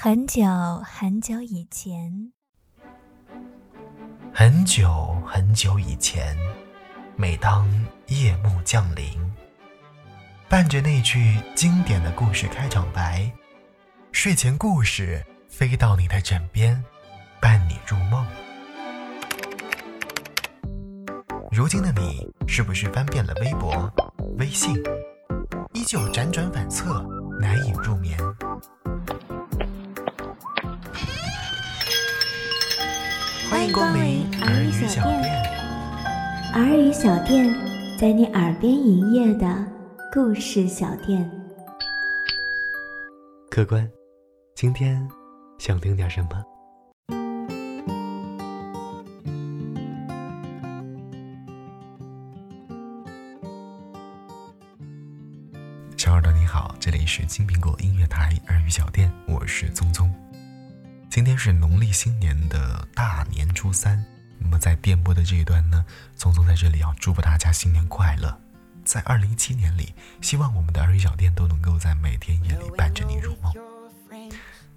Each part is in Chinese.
很久很久以前，很久很久以前，每当夜幕降临，伴着那句经典的故事开场白，睡前故事飞到你的枕边，伴你入梦。如今的你，是不是翻遍了微博、微信，依旧辗转反侧，难以入眠？迎光临耳语小店。耳语小店，在你耳边营业的故事小店。客官，今天想听点什么？小耳朵你好，这里是金苹果音乐台耳语小店，我是聪聪。今天是农历新年的大年初三，那么在电波的这一端呢，聪聪在这里要祝福大家新年快乐。在二零一七年里，希望我们的耳语小店都能够在每天夜里伴着你入梦。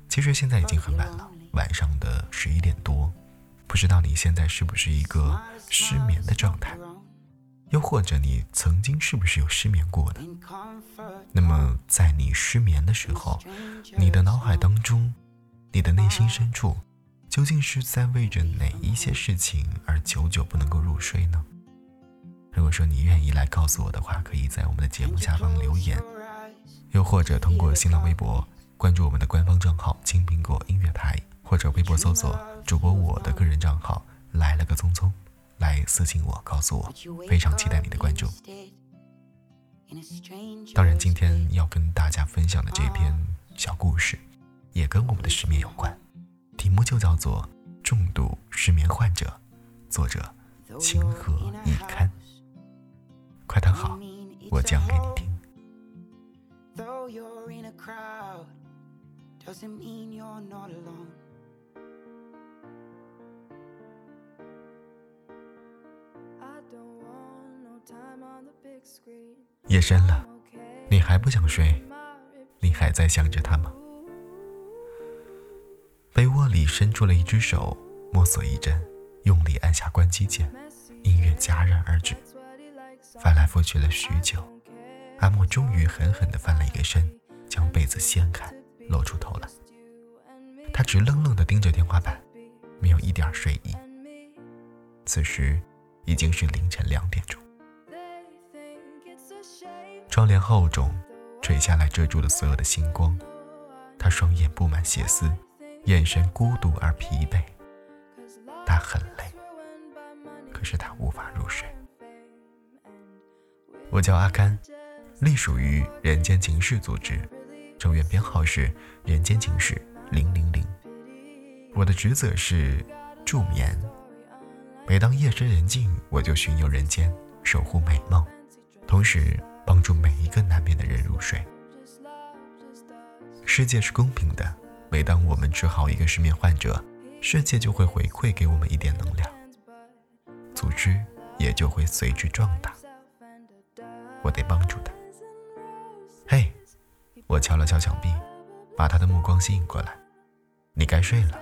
其实现在已经很晚了，晚上的十一点多，不知道你现在是不是一个失眠的状态，又或者你曾经是不是有失眠过的？那么在你失眠的时候，你的脑海当中。你的内心深处，究竟是在为着哪一些事情而久久不能够入睡呢？如果说你愿意来告诉我的话，可以在我们的节目下方留言，又或者通过新浪微博关注我们的官方账号“青苹果音乐台”，或者微博搜索主播我的个人账号“来了个匆匆”，来私信我告诉我，非常期待你的关注。当然，今天要跟大家分享的这篇小故事。也跟我们的失眠有关，题目就叫做《重度失眠患者》，作者情何以堪。快躺好，我讲给你听。夜深了，你还不想睡？你还在想着他吗？里伸出了一只手，摸索一阵，用力按下关机键，音乐戛然而止。翻来覆去了许久，阿莫终于狠狠地翻了一个身，将被子掀开，露出头来。他直愣愣地盯着天花板，没有一点睡意。此时已经是凌晨两点钟，窗帘厚重，垂下来遮住了所有的星光。他双眼布满血丝。眼神孤独而疲惫，他很累，可是他无法入睡。我叫阿甘，隶属于人间情事组织，成员编号是人间情事零零零。我的职责是助眠，每当夜深人静，我就巡游人间，守护美梦，同时帮助每一个难眠的人入睡。世界是公平的。每当我们治好一个失眠患者，世界就会回馈给我们一点能量，组织也就会随之壮大。我得帮助他。嘿，我敲了敲墙壁，把他的目光吸引过来。你该睡了。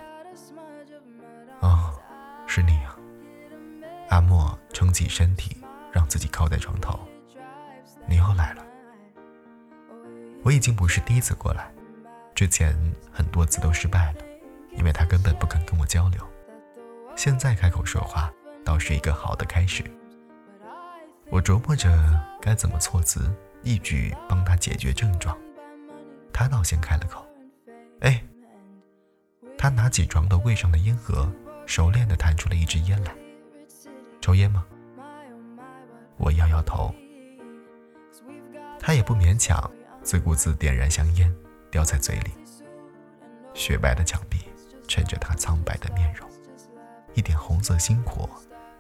哦，是你啊。阿莫撑起身体，让自己靠在床头。你又来了。我已经不是第一次过来。之前很多次都失败了，因为他根本不肯跟我交流。现在开口说话，倒是一个好的开始。我琢磨着该怎么措辞，一举帮他解决症状。他倒先开了口：“哎。”他拿起床头柜上的烟盒，熟练地弹出了一支烟来。抽烟吗？我摇摇头。他也不勉强，自顾自点燃香烟。叼在嘴里，雪白的墙壁衬着他苍白的面容，一点红色星火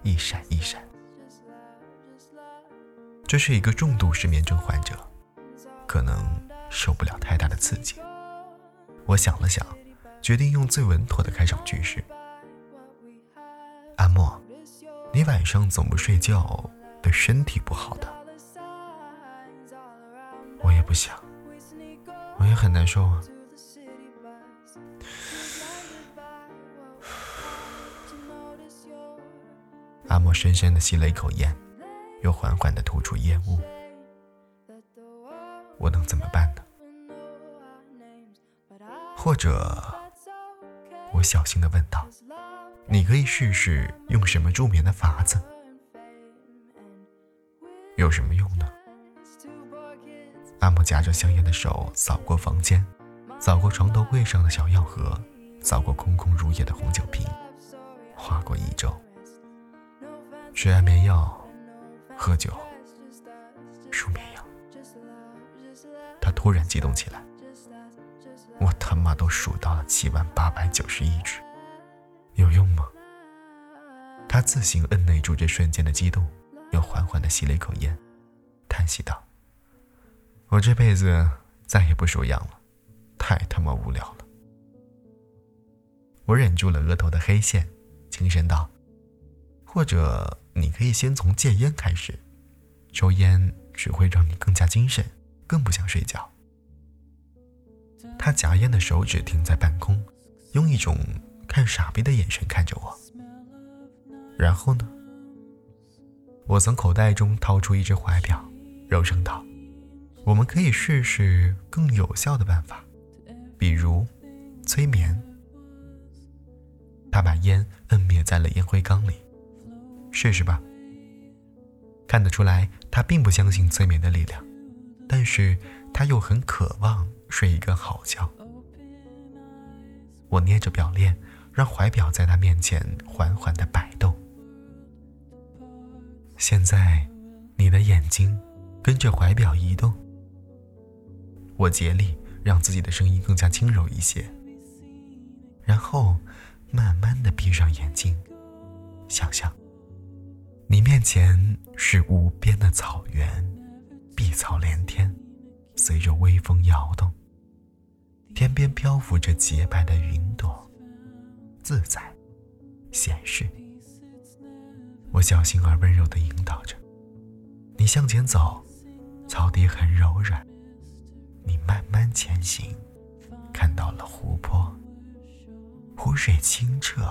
一闪一闪。这是一个重度失眠症患者，可能受不了太大的刺激。我想了想，决定用最稳妥的开场句式：“阿莫，你晚上总不睡觉，对身体不好的。”我也不想。我也很难受啊。阿莫深深的吸了一口烟，又缓缓的吐出烟雾。我能怎么办呢？或者，我小心的问道：“你可以试试用什么助眠的法子？有什么用呢？”阿木夹着香烟的手扫过房间，扫过床头柜上的小药盒，扫过空空如也的红酒瓶，划过一周。吃安眠药，喝酒，舒眠药。他突然激动起来，我他妈都数到了七万八百九十一只，有用吗？他自行摁耐住这瞬间的激动，又缓缓地吸了一口烟，叹息道。我这辈子再也不数羊了，太他妈无聊了。我忍住了额头的黑线，轻声道：“或者你可以先从戒烟开始，抽烟只会让你更加精神，更不想睡觉。”他夹烟的手指停在半空，用一种看傻逼的眼神看着我。然后呢？我从口袋中掏出一只怀表，柔声道。我们可以试试更有效的办法，比如催眠。他把烟摁灭在了烟灰缸里，试试吧。看得出来，他并不相信催眠的力量，但是他又很渴望睡一个好觉。我捏着表链，让怀表在他面前缓缓地摆动。现在，你的眼睛跟着怀表移动。我竭力让自己的声音更加轻柔一些，然后慢慢的闭上眼睛，想象你面前是无边的草原，碧草连天，随着微风摇动，天边漂浮着洁白的云朵，自在，闲适。我小心而温柔的引导着你向前走，草地很柔软。你慢慢前行，看到了湖泊，湖水清澈，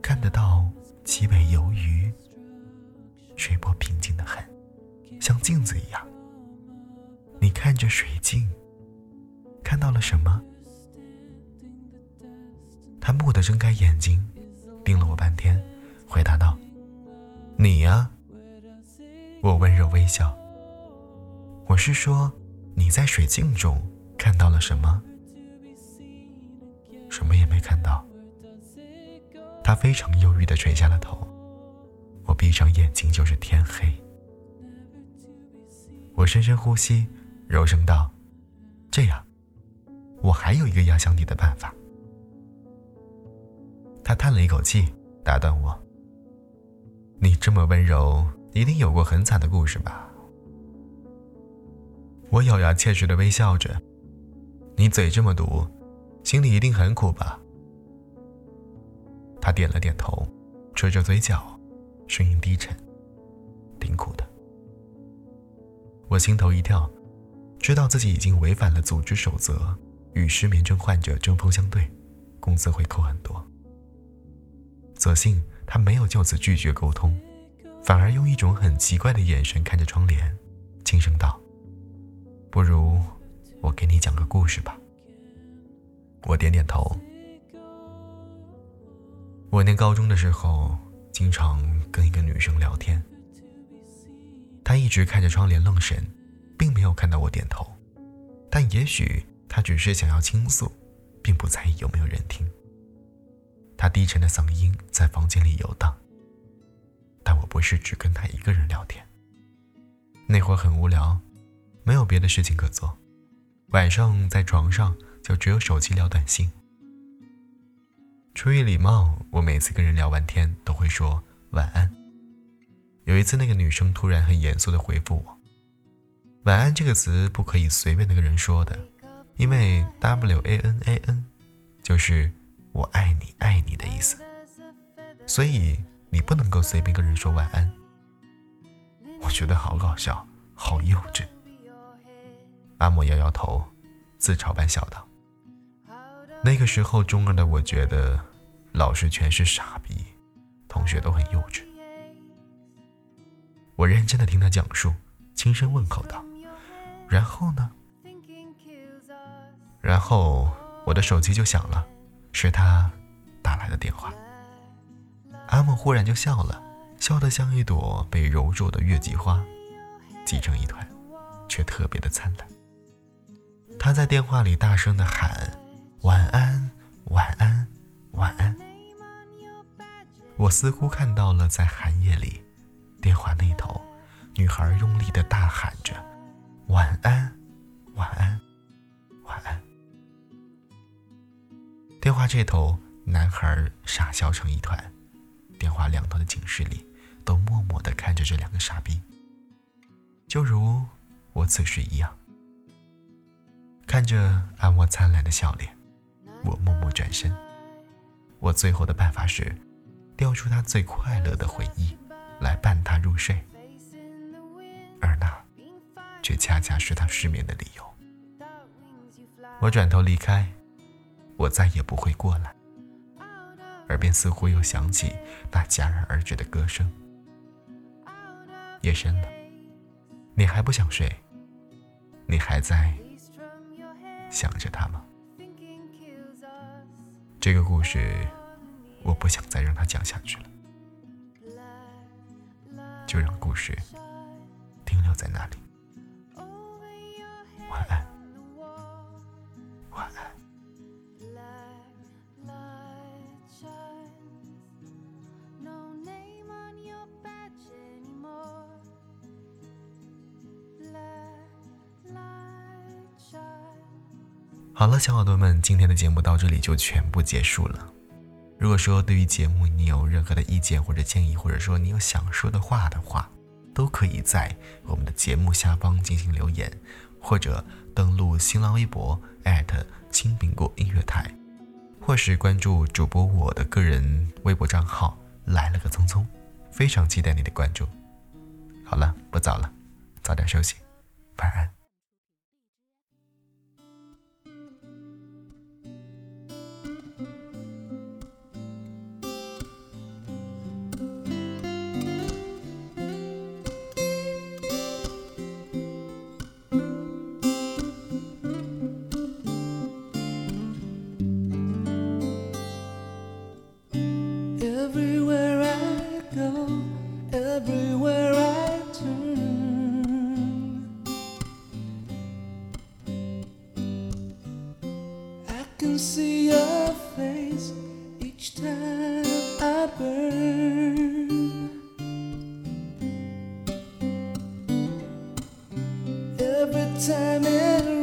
看得到几尾游鱼，水波平静的很，像镜子一样。你看着水镜，看到了什么？他蓦地睁开眼睛，盯了我半天，回答道：“你呀。”我温柔微笑。我是说。你在水镜中看到了什么？什么也没看到。他非常忧郁的垂下了头。我闭上眼睛就是天黑。我深深呼吸，柔声道：“这样，我还有一个压箱底的办法。”他叹了一口气，打断我：“你这么温柔，一定有过很惨的故事吧？”我咬牙切齿的微笑着，你嘴这么毒，心里一定很苦吧？他点了点头，垂着嘴角，声音低沉，挺苦的。我心头一跳，知道自己已经违反了组织守则，与失眠症患者针锋相对，工资会扣很多。所幸他没有就此拒绝沟通，反而用一种很奇怪的眼神看着窗帘，轻声道。不如我给你讲个故事吧。我点点头。我念高中的时候，经常跟一个女生聊天。她一直看着窗帘愣神，并没有看到我点头。但也许她只是想要倾诉，并不在意有没有人听。她低沉的嗓音在房间里游荡。但我不是只跟她一个人聊天。那会儿很无聊。没有别的事情可做，晚上在床上就只有手机聊短信。出于礼貌，我每次跟人聊完天都会说晚安。有一次，那个女生突然很严肃地回复我：“晚安这个词不可以随便的跟人说的，因为 W A N A N 就是我爱你爱你的意思，所以你不能够随便跟人说晚安。”我觉得好搞笑，好幼稚。阿莫摇摇头，自嘲般笑道：“那个时候，中二的我觉得，老师全是傻逼，同学都很幼稚。我认真的听他讲述，轻声问候道：“然后呢？”然后我的手机就响了，是他打来的电话。阿木忽然就笑了，笑得像一朵被揉皱的月季花，挤成一团，却特别的灿烂。他在电话里大声的喊：“晚安，晚安，晚安。”我似乎看到了在寒夜里，电话那头，女孩用力的大喊着：“晚安，晚安，晚安。”电话这头，男孩傻笑成一团，电话两头的寝室里都默默地看着这两个傻逼，就如我此时一样。看着阿莫灿烂的笑脸，我默默转身。我最后的办法是，调出他最快乐的回忆，来伴他入睡，而那，却恰恰是他失眠的理由。我转头离开。我再也不会过来，耳边似乎又响起那戛然而止的歌声。夜深了，你还不想睡？你还在想着他吗？这个故事，我不想再让他讲下去了，就让故事停留在那里。好了，小耳朵们，今天的节目到这里就全部结束了。如果说对于节目你有任何的意见或者建议，或者说你有想说的话的话，都可以在我们的节目下方进行留言，或者登录新浪微博青苹果音乐台，或是关注主播我的个人微博账号来了个匆匆，非常期待你的关注。好了，不早了，早点休息，晚安。Every time it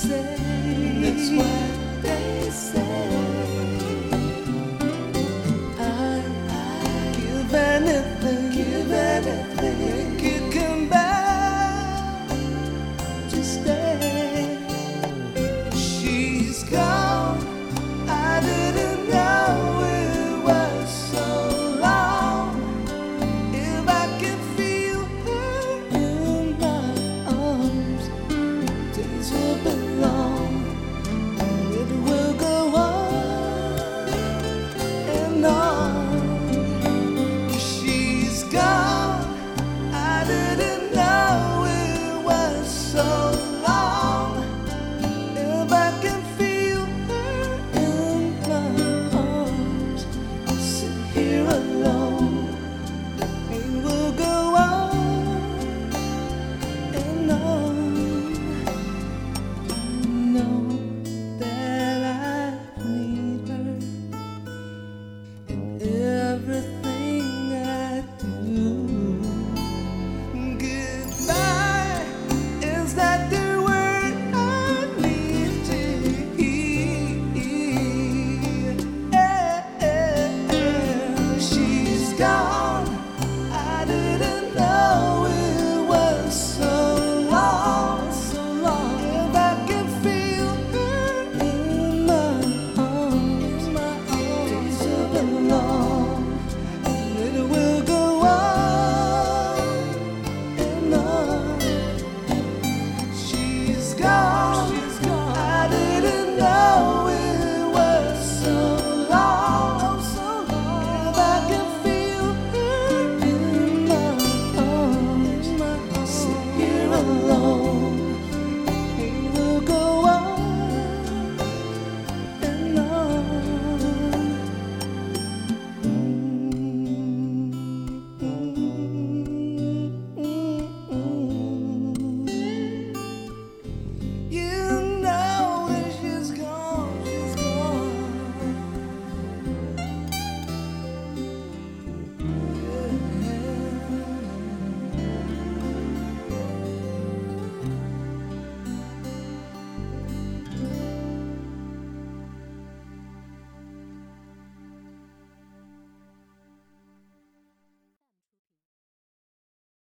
say.